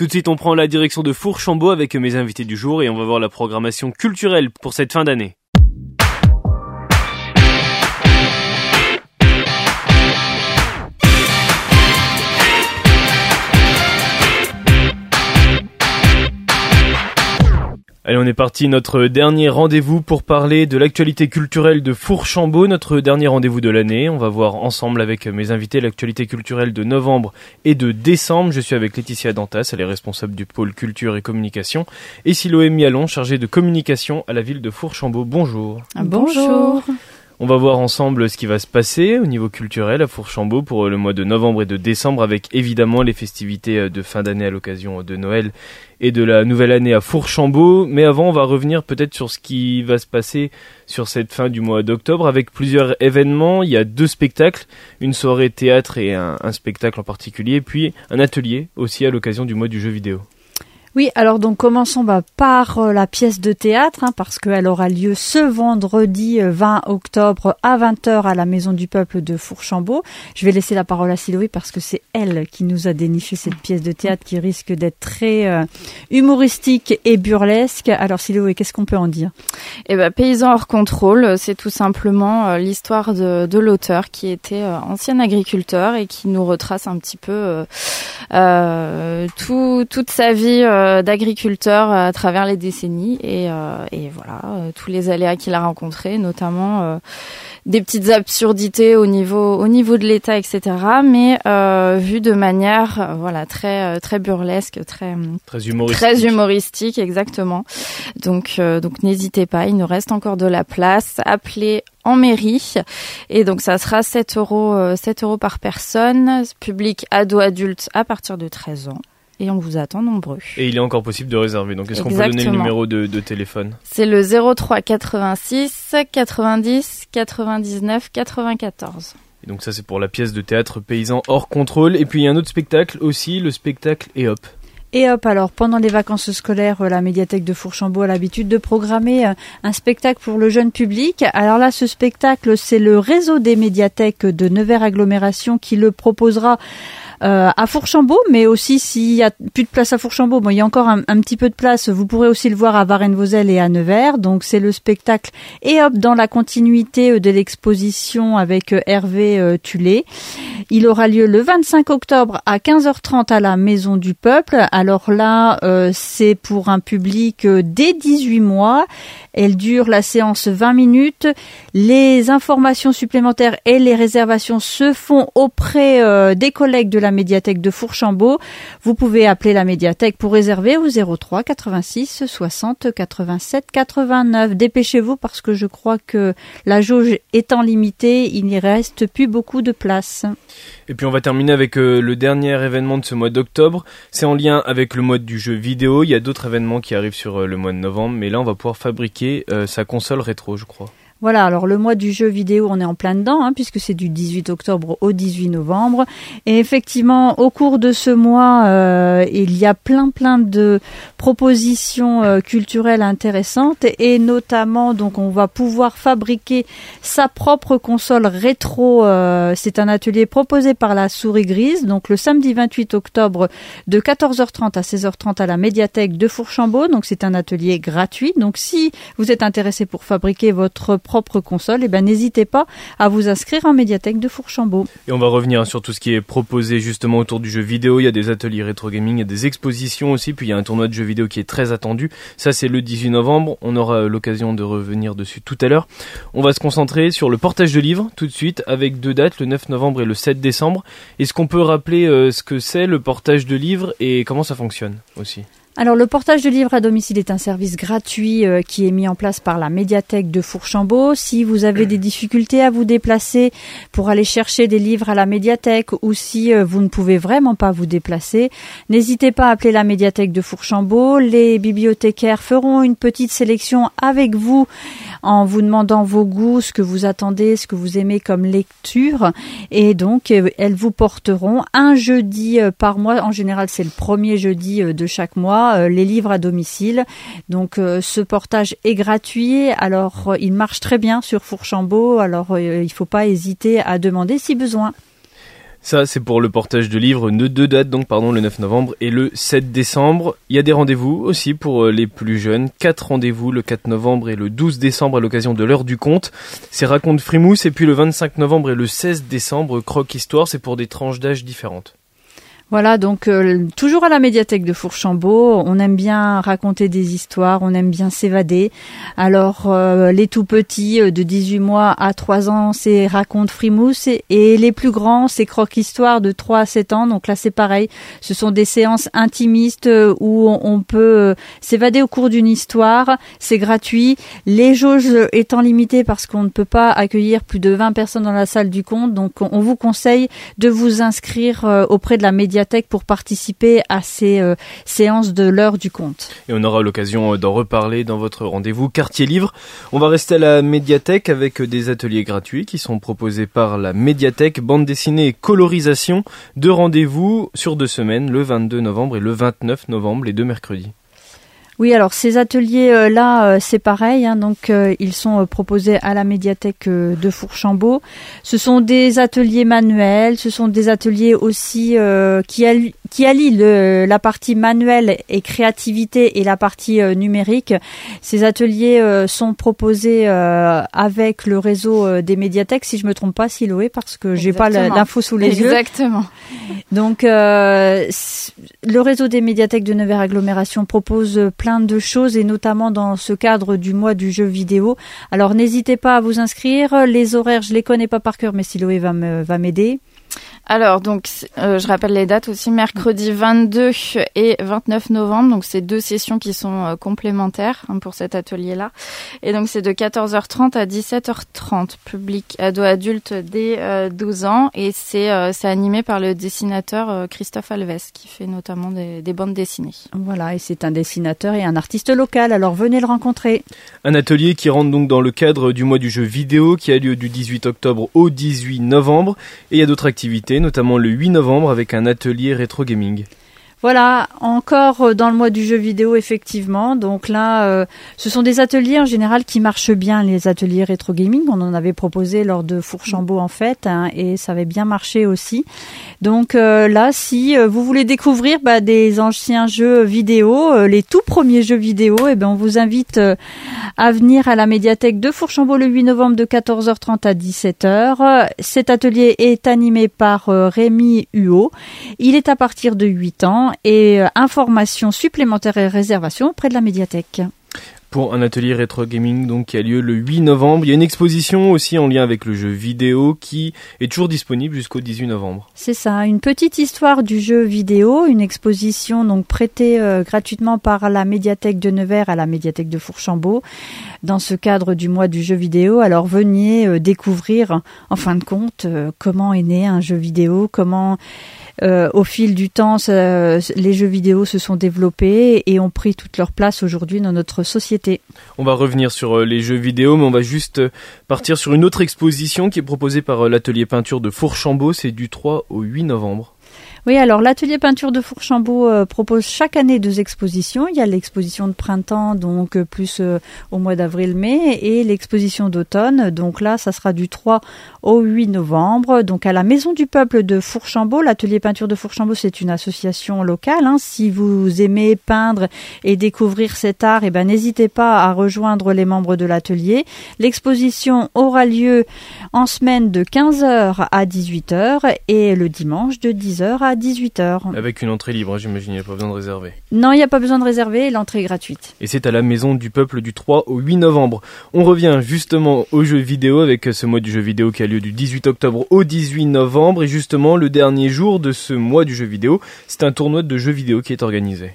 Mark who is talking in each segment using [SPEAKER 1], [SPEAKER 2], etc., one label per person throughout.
[SPEAKER 1] Tout de suite, on prend la direction de Fourchambault avec mes invités du jour et on va voir la programmation culturelle pour cette fin d'année. Allez, on est parti, notre dernier rendez-vous pour parler de l'actualité culturelle de Fourchambault, notre dernier rendez-vous de l'année. On va voir ensemble avec mes invités l'actualité culturelle de novembre et de décembre. Je suis avec Laetitia Dantas, elle est responsable du pôle culture et communication, et Siloé Mialon, chargée de communication à la ville de Fourchambault. Bonjour.
[SPEAKER 2] Bonjour.
[SPEAKER 1] On va voir ensemble ce qui va se passer au niveau culturel à Fourchambault pour le mois de novembre et de décembre avec évidemment les festivités de fin d'année à l'occasion de Noël et de la nouvelle année à Fourchambault. Mais avant, on va revenir peut-être sur ce qui va se passer sur cette fin du mois d'octobre avec plusieurs événements. Il y a deux spectacles, une soirée théâtre et un, un spectacle en particulier, puis un atelier aussi à l'occasion du mois du jeu vidéo.
[SPEAKER 2] Oui, alors donc commençons bah, par euh, la pièce de théâtre, hein, parce qu'elle aura lieu ce vendredi 20 euh, octobre à 20h à la Maison du Peuple de Fourchambault. Je vais laisser la parole à Siloé parce que c'est elle qui nous a déniché cette pièce de théâtre qui risque d'être très euh, humoristique et burlesque. Alors Siloé, qu'est-ce qu'on peut en dire?
[SPEAKER 3] Eh ben, Paysan hors contrôle, c'est tout simplement l'histoire de l'auteur qui était ancien agriculteur et qui nous retrace un petit peu tout, toute sa vie euh, d'agriculteur à travers les décennies et, euh, et voilà euh, tous les aléas qu'il a rencontrés, notamment des petites absurdités au niveau au niveau de l'État, etc. Mais vu de manière voilà très très burlesque, très
[SPEAKER 1] très humoristique,
[SPEAKER 3] très humoristique exactement. Donc donc n'hésitez pas, il nous reste encore de la place. Appelez en mairie. Et donc ça sera 7 euros, 7 euros par personne, public ado-adulte à partir de 13 ans et on vous attend nombreux.
[SPEAKER 1] Et il est encore possible de réserver. Donc est-ce qu'on peut donner le numéro de, de téléphone?
[SPEAKER 3] C'est le 03 86 90 99 94.
[SPEAKER 1] Et donc ça c'est pour la pièce de théâtre paysan hors contrôle. Et puis il y a un autre spectacle aussi, le spectacle Et hop.
[SPEAKER 2] Et hop, alors pendant les vacances scolaires, la médiathèque de Fourchambault a l'habitude de programmer euh, un spectacle pour le jeune public. Alors là, ce spectacle, c'est le réseau des médiathèques de Nevers Agglomération qui le proposera euh, à Fourchambault, mais aussi s'il y a plus de place à Fourchambault, bon, il y a encore un, petit peu de place. Vous pourrez aussi le voir à Varennes-Vauzelles et à Nevers. Donc c'est le spectacle et hop dans la continuité euh, de l'exposition avec euh, Hervé Tulé. Il aura lieu le 25 octobre à 15h30 à la Maison du Peuple. Alors là, c'est pour un public dès 18 mois. Elle dure la séance 20 minutes. Les informations supplémentaires et les réservations se font auprès des collègues de la médiathèque de Fourchambault. Vous pouvez appeler la médiathèque pour réserver au 03 86 60 87 89. Dépêchez-vous parce que je crois que la jauge étant limitée, il n'y reste plus beaucoup de place.
[SPEAKER 1] Et puis on va terminer avec euh, le dernier événement de ce mois d'octobre. C'est en lien avec le mode du jeu vidéo. Il y a d'autres événements qui arrivent sur euh, le mois de novembre, mais là on va pouvoir fabriquer euh, sa console rétro, je crois.
[SPEAKER 2] Voilà, alors le mois du jeu vidéo, on est en plein dedans, hein, puisque c'est du 18 octobre au 18 novembre. Et effectivement, au cours de ce mois, euh, il y a plein plein de propositions euh, culturelles intéressantes, et notamment, donc, on va pouvoir fabriquer sa propre console rétro. Euh, c'est un atelier proposé par la Souris Grise, donc le samedi 28 octobre de 14h30 à 16h30 à la médiathèque de Fourchambault. Donc c'est un atelier gratuit. Donc si vous êtes intéressé pour fabriquer votre propre console, eh ben n'hésitez pas à vous inscrire en médiathèque de Fourchambault.
[SPEAKER 1] Et on va revenir sur tout ce qui est proposé justement autour du jeu vidéo. Il y a des ateliers rétro gaming, il y a des expositions aussi, puis il y a un tournoi de jeux vidéo qui est très attendu. Ça c'est le 18 novembre. On aura l'occasion de revenir dessus tout à l'heure. On va se concentrer sur le portage de livres tout de suite avec deux dates, le 9 novembre et le 7 décembre. Est-ce qu'on peut rappeler euh, ce que c'est le portage de livres et comment ça fonctionne aussi?
[SPEAKER 2] Alors le portage de livres à domicile est un service gratuit euh, qui est mis en place par la médiathèque de Fourchambault. Si vous avez des difficultés à vous déplacer pour aller chercher des livres à la médiathèque ou si euh, vous ne pouvez vraiment pas vous déplacer, n'hésitez pas à appeler la médiathèque de Fourchambault. Les bibliothécaires feront une petite sélection avec vous en vous demandant vos goûts, ce que vous attendez, ce que vous aimez comme lecture et donc euh, elles vous porteront un jeudi par mois. En général, c'est le premier jeudi de chaque mois euh, les livres à domicile. Donc euh, ce portage est gratuit. Alors euh, il marche très bien sur Fourchambault. Alors il ne faut pas hésiter à demander si besoin.
[SPEAKER 1] Ça, c'est pour le portage de livres, de deux dates, donc pardon, le 9 novembre et le 7 décembre. Il y a des rendez-vous aussi pour les plus jeunes. Quatre rendez-vous le 4 novembre et le 12 décembre à l'occasion de l'heure du conte. C'est Raconte Frimousse et puis le 25 novembre et le 16 décembre, Croque Histoire, c'est pour des tranches d'âge différentes.
[SPEAKER 2] Voilà, donc euh, toujours à la médiathèque de Fourchambault, on aime bien raconter des histoires, on aime bien s'évader. Alors euh, les tout petits euh, de 18 mois à 3 ans, c'est raconte frimousse et, les plus grands, c'est croque histoire de 3 à 7 ans. Donc là c'est pareil, ce sont des séances intimistes où on, peut s'évader au cours d'une histoire, c'est gratuit. Les jauges étant limitées parce qu'on ne peut pas accueillir plus de 20 personnes dans la salle du compte, donc on vous conseille de vous inscrire auprès de la médiathèque pour participer à ces euh, séances de l'heure du conte.
[SPEAKER 1] Et on aura l'occasion euh, d'en reparler dans votre rendez-vous quartier livre. On va rester à la médiathèque avec euh, des ateliers gratuits qui sont proposés par la médiathèque bande dessinée et colorisation. Deux rendez-vous sur deux semaines, le 22 novembre et le 29 novembre, les deux mercredis.
[SPEAKER 2] Oui, alors ces ateliers-là, c'est pareil. Hein, donc, ils sont proposés à la médiathèque de Fourchambault. Ce sont des ateliers manuels. Ce sont des ateliers aussi qui, qui allie le, la partie manuelle et créativité et la partie euh, numérique. Ces ateliers euh, sont proposés euh, avec le réseau des médiathèques, si je me trompe pas, Siloé, parce que j'ai pas l'info sous les
[SPEAKER 3] yeux. Exactement.
[SPEAKER 2] Donc, le réseau des médiathèques de Nevers Agglomération propose plein de choses et notamment dans ce cadre du mois du jeu vidéo. Alors, n'hésitez pas à vous inscrire. Les horaires, je les connais pas par cœur, mais Siloé va m'aider.
[SPEAKER 3] Alors, donc, euh, je rappelle les dates aussi, mercredi 22 et 29 novembre. Donc, c'est deux sessions qui sont euh, complémentaires hein, pour cet atelier-là. Et donc, c'est de 14h30 à 17h30, public ado-adulte dès 12 euh, ans. Et c'est animé par le dessinateur Christophe Alves, qui fait notamment des, des bandes dessinées.
[SPEAKER 2] Voilà, et c'est un dessinateur et un artiste local. Alors, venez le rencontrer.
[SPEAKER 1] Un atelier qui rentre donc dans le cadre du mois du jeu vidéo qui a lieu du 18 octobre au 18 novembre. Et il y a d'autres activités notamment le 8 novembre avec un atelier rétro gaming.
[SPEAKER 2] Voilà, encore euh, dans le mois du jeu vidéo, effectivement. Donc là, euh, ce sont des ateliers en général qui marchent bien, les ateliers rétro gaming. On en avait proposé lors de Fourchambault en fait, hein, et ça avait bien marché aussi. Donc euh, là, si vous voulez découvrir bah, des anciens jeux vidéo, les tout premiers jeux vidéo, eh ben on vous invite à venir à la médiathèque de Fourchambault le 8 novembre de 14h30 à 17h. Cet atelier est animé par Rémi Huot. Il est à partir de 8 ans et euh, informations supplémentaires et réservations auprès de la médiathèque
[SPEAKER 1] pour un atelier rétro gaming donc qui a lieu le 8 novembre. Il y a une exposition aussi en lien avec le jeu vidéo qui est toujours disponible jusqu'au 18 novembre.
[SPEAKER 2] C'est ça, une petite histoire du jeu vidéo, une exposition donc prêtée euh, gratuitement par la médiathèque de Nevers à la médiathèque de Fourchambault dans ce cadre du mois du jeu vidéo. Alors venez euh, découvrir en fin de compte comment est né un jeu vidéo, comment euh, au fil du temps, les jeux vidéo se sont développés et ont pris toute leur place aujourd'hui dans notre société.
[SPEAKER 1] On va revenir sur euh, les jeux vidéo, mais on va juste euh, partir sur une autre exposition qui est proposée par l'atelier peinture de Fourchambault. C'est du 3 au 8 novembre.
[SPEAKER 2] Oui, alors l'atelier peinture de Fourchambault euh, propose chaque année deux expositions. Il y a l'exposition de printemps, donc euh, plus euh, au mois d'avril-mai, et l'exposition d'automne. Donc là, ça sera du 3 au 8 novembre. Donc à la Maison du Peuple de Fourchambault, l'atelier peinture de Fourchambault, c'est une association locale. Hein. Si vous aimez peindre et découvrir cet art, eh ben n'hésitez pas à rejoindre les membres de l'atelier. L'exposition aura lieu en semaine de 15h à 18h et le dimanche de 10h à 18h.
[SPEAKER 1] Avec une entrée libre, j'imagine, il n'y a pas besoin de réserver.
[SPEAKER 2] Non, il n'y a pas besoin de réserver, l'entrée est gratuite.
[SPEAKER 1] Et c'est à la Maison du Peuple du 3 au 8 novembre. On revient justement au jeu vidéo avec ce mois du jeu vidéo qui a lieu du 18 octobre au 18 novembre. Et justement, le dernier jour de ce mois du jeu vidéo, c'est un tournoi de jeux vidéo qui est organisé.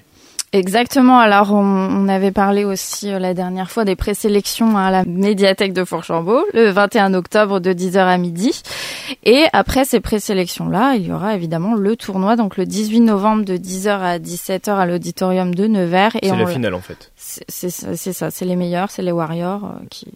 [SPEAKER 3] Exactement. Alors, on, avait parlé aussi euh, la dernière fois des présélections à la médiathèque de Fourchambault, le 21 octobre de 10h à midi. Et après ces présélections-là, il y aura évidemment le tournoi, donc le 18 novembre de 10h à 17h à l'auditorium de Nevers.
[SPEAKER 1] C'est la finale en fait.
[SPEAKER 3] C'est ça, c'est les meilleurs, c'est les Warriors euh, qui,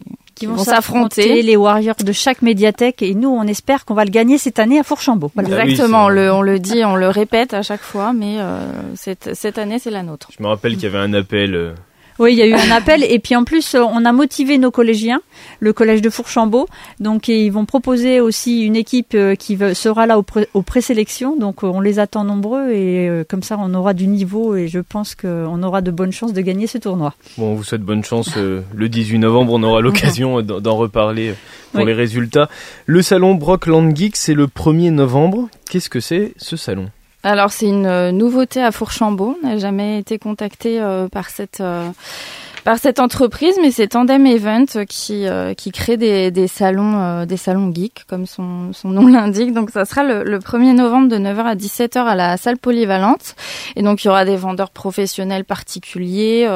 [SPEAKER 2] qui vont s'affronter les Warriors de chaque médiathèque et nous on espère qu'on va le gagner cette année à Fourchambault.
[SPEAKER 3] Ah Exactement, on, le, on le dit, on le répète à chaque fois, mais euh, cette, cette année c'est la nôtre.
[SPEAKER 1] Je me rappelle qu'il y avait un appel.
[SPEAKER 2] Oui, il y a eu un appel et puis en plus euh, on a motivé nos collégiens, le collège de Fourchambault, donc ils vont proposer aussi une équipe euh, qui sera là aux, présélections, donc euh, on les attend nombreux et comme ça on aura du niveau et je pense qu'on aura de bonnes chances de gagner ce tournoi.
[SPEAKER 1] Bon, on vous souhaite bonne chance. le 18 novembre, on aura l'occasion d'en reparler pour les résultats. Le salon Brockland Geek, c'est le 1er novembre. Qu'est-ce que c'est ce salon?
[SPEAKER 3] Alors c'est une euh, nouveauté à Fourchambault. On n'a jamais été contacté euh, par cette euh, par cette entreprise, mais c'est Tandem Event qui qui crée des, des salons des salons geeks comme son son nom l'indique. Donc ça sera le, le 1er novembre de 9h à 17h à la salle polyvalente. Et donc il y aura des vendeurs professionnels particuliers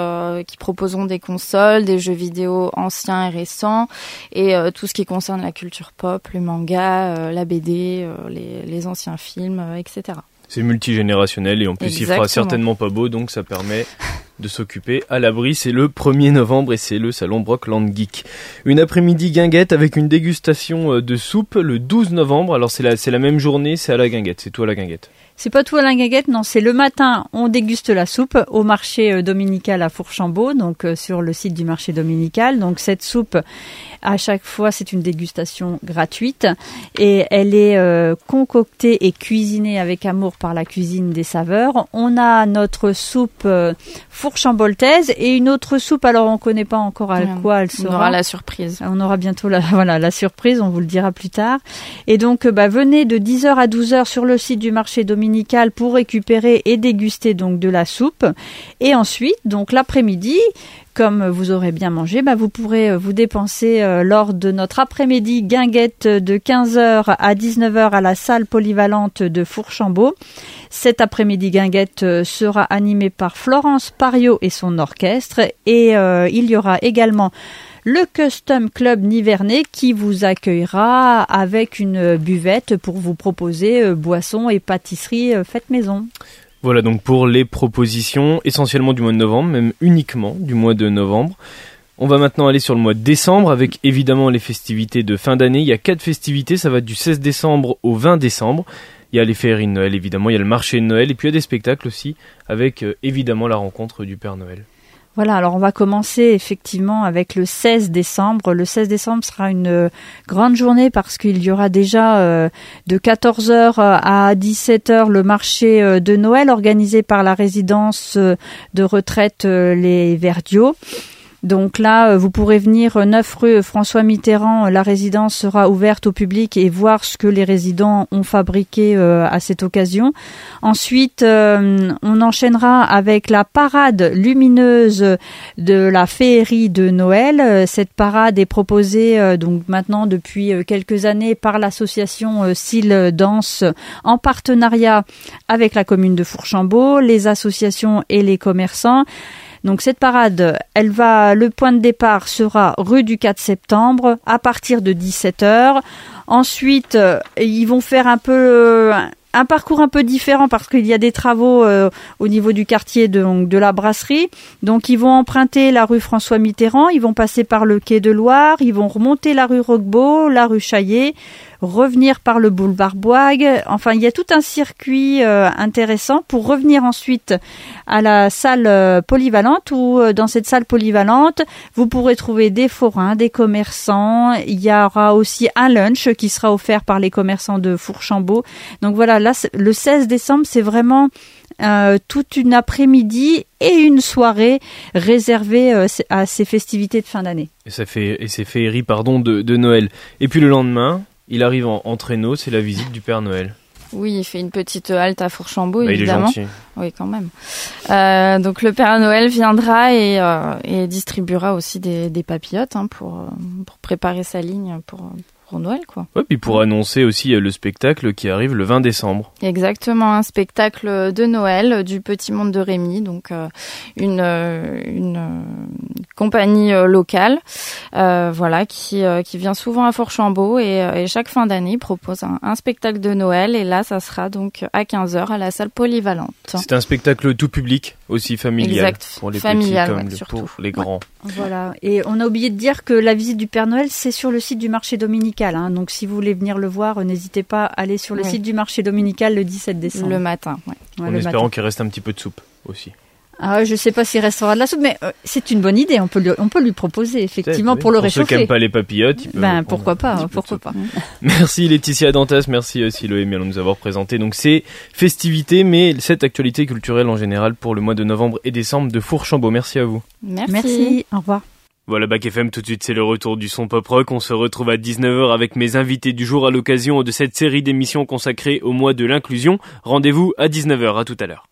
[SPEAKER 3] qui proposeront des consoles, des jeux vidéo anciens et récents et tout ce qui concerne la culture pop, le manga, la BD, les, les anciens films, etc.
[SPEAKER 1] C'est multigénérationnel et en plus il fera certainement pas beau donc ça permet de s'occuper à l'abri. C'est le 1er novembre et c'est le salon Brockland Geek. Une après-midi guinguette avec une dégustation euh, de soupe le 12 novembre. Alors c'est la, c'est la même journée, c'est à la guinguette, c'est tout à la guinguette.
[SPEAKER 2] C'est pas tout à la guinguette, non, c'est le matin, on déguste la soupe au marché euh, dominical à Fourchambault, donc euh, sur le site du marché dominical. Donc cette soupe, à chaque fois, c'est une dégustation gratuite et elle est euh, concoctée et cuisinée avec amour par la cuisine des saveurs. On a notre soupe fourchamboltaise et une autre soupe, alors on connaît pas encore à quoi elle sera.
[SPEAKER 3] On aura la surprise.
[SPEAKER 2] On aura bientôt la, voilà, la surprise, on vous le dira plus tard. Et donc, bah, venez de 10h à 12h sur le site du marché dominical pour récupérer et déguster donc de la soupe. Et ensuite, donc l'après-midi, comme vous aurez bien mangé, bah vous pourrez euh, vous dépenser euh, lors de notre après-midi guinguette de 15h à 19h à la salle polyvalente de Fourchambault. Cet après-midi guinguette euh, sera animé par Florence Pario et son orchestre et il y aura également le Custom Club Nivernais qui vous accueillera avec une buvette pour vous proposer euh, boissons et pâtisseries euh, faites maison.
[SPEAKER 1] Voilà donc pour les propositions essentiellement du mois de novembre, même uniquement du mois de novembre. On va maintenant aller sur le mois de décembre avec évidemment les festivités de fin d'année. Il y a quatre festivités, ça va du 16 décembre au 20 décembre. Il y a les féeries de Noël évidemment, il y a le marché de Noël et puis il y a des spectacles aussi avec euh, évidemment la rencontre du Père Noël.
[SPEAKER 2] Voilà, alors on va commencer effectivement avec le 16 décembre. Le 16 décembre sera une euh, grande journée parce qu'il y aura déjà euh, de 14h à 17h le marché euh, de Noël organisé par la résidence de retraite Les Verdiaux. Donc là, euh, vous pourrez venir 9 euh, rue François Mitterrand. La résidence sera ouverte au public et voir ce que les résidents ont fabriqué euh, à cette occasion. Ensuite, on enchaînera avec la parade lumineuse de la féerie de Noël. Cette parade est proposée donc maintenant depuis quelques années par l'association Cils Danse en partenariat avec la commune de Fourchambault, les associations et les commerçants. Donc cette parade, elle va, le point de départ sera rue du 4 septembre à partir de 17h. Ensuite, euh, ils vont faire un peu euh, un parcours un peu différent parce qu'il y a des travaux euh, au niveau du quartier de, la brasserie. Donc ils vont emprunter la rue François Mitterrand, ils vont passer par le quai de Loire, ils vont remonter la rue Roquebeau, la rue Chaillet, revenir par le boulevard Boigue. Enfin, il y a tout un circuit euh, intéressant pour revenir ensuite à la salle euh, polyvalente où euh, dans cette salle polyvalente, vous pourrez trouver des forains, des commerçants. Il y aura aussi un lunch qui sera offert par les commerçants de Fourchambault. Donc voilà, là, le 16 décembre, c'est vraiment toute une après-midi et une soirée réservée à ces festivités de fin d'année.
[SPEAKER 1] Et ça fait et c'est féerie pardon de Noël. Et puis le lendemain, il arrive en, traîneau, c'est la visite du Père Noël.
[SPEAKER 3] Oui, il fait une petite halte à Fourchambault, bah, évidemment. Il est gentil. Oui, quand même. Euh, donc le Père Noël viendra et, euh, distribuera aussi des, papillotes hein, pour, euh, pour préparer sa ligne pour, pour Noël, quoi.
[SPEAKER 1] Ouais, puis pour annoncer aussi le spectacle qui arrive le 20 décembre.
[SPEAKER 3] Exactement, un spectacle de Noël du Petit Monde de Rémy, donc une, une compagnie euh, locale, euh, voilà, qui, euh, qui vient souvent à Fourchambault et, et chaque fin d'année propose un, spectacle de Noël et là, ça sera donc à 15h à la salle polyvalente.
[SPEAKER 1] C'est un spectacle tout public, aussi familial,
[SPEAKER 3] exact. pour les familial, petits
[SPEAKER 1] comme pour les grands.
[SPEAKER 2] Voilà, et on a oublié de dire que la visite du Père Noël, c'est sur le site du marché dominical, hein. donc si vous voulez venir le voir, n'hésitez pas à aller sur le site du marché dominical le 17 décembre.
[SPEAKER 3] Le matin,
[SPEAKER 1] En espérant qu'il reste un petit peu de soupe aussi.
[SPEAKER 2] Ah, je sais pas s'il restera de la soupe, mais euh, c'est une bonne idée. On peut lui, on peut lui proposer effectivement pour le.
[SPEAKER 1] Pour ceux qui
[SPEAKER 2] réchauffer.
[SPEAKER 1] n'aiment pas les papillotes,
[SPEAKER 2] Ben pourquoi pas,
[SPEAKER 1] de
[SPEAKER 2] pourquoi pas.
[SPEAKER 1] Merci Laetitia Dantas, merci aussi Loémie de nous avoir présenté donc ces festivités, mais cette actualité culturelle en général pour le mois de novembre et décembre de Fourchambault. Merci à vous.
[SPEAKER 3] Merci.
[SPEAKER 2] Merci. Au revoir.
[SPEAKER 1] Voilà Bac FM, tout de suite c'est le retour du son pop rock. On se retrouve à 19h avec mes invités du jour à l'occasion de cette série d'émissions consacrée au mois de l'inclusion. Rendez-vous à 19h, à tout à l'heure.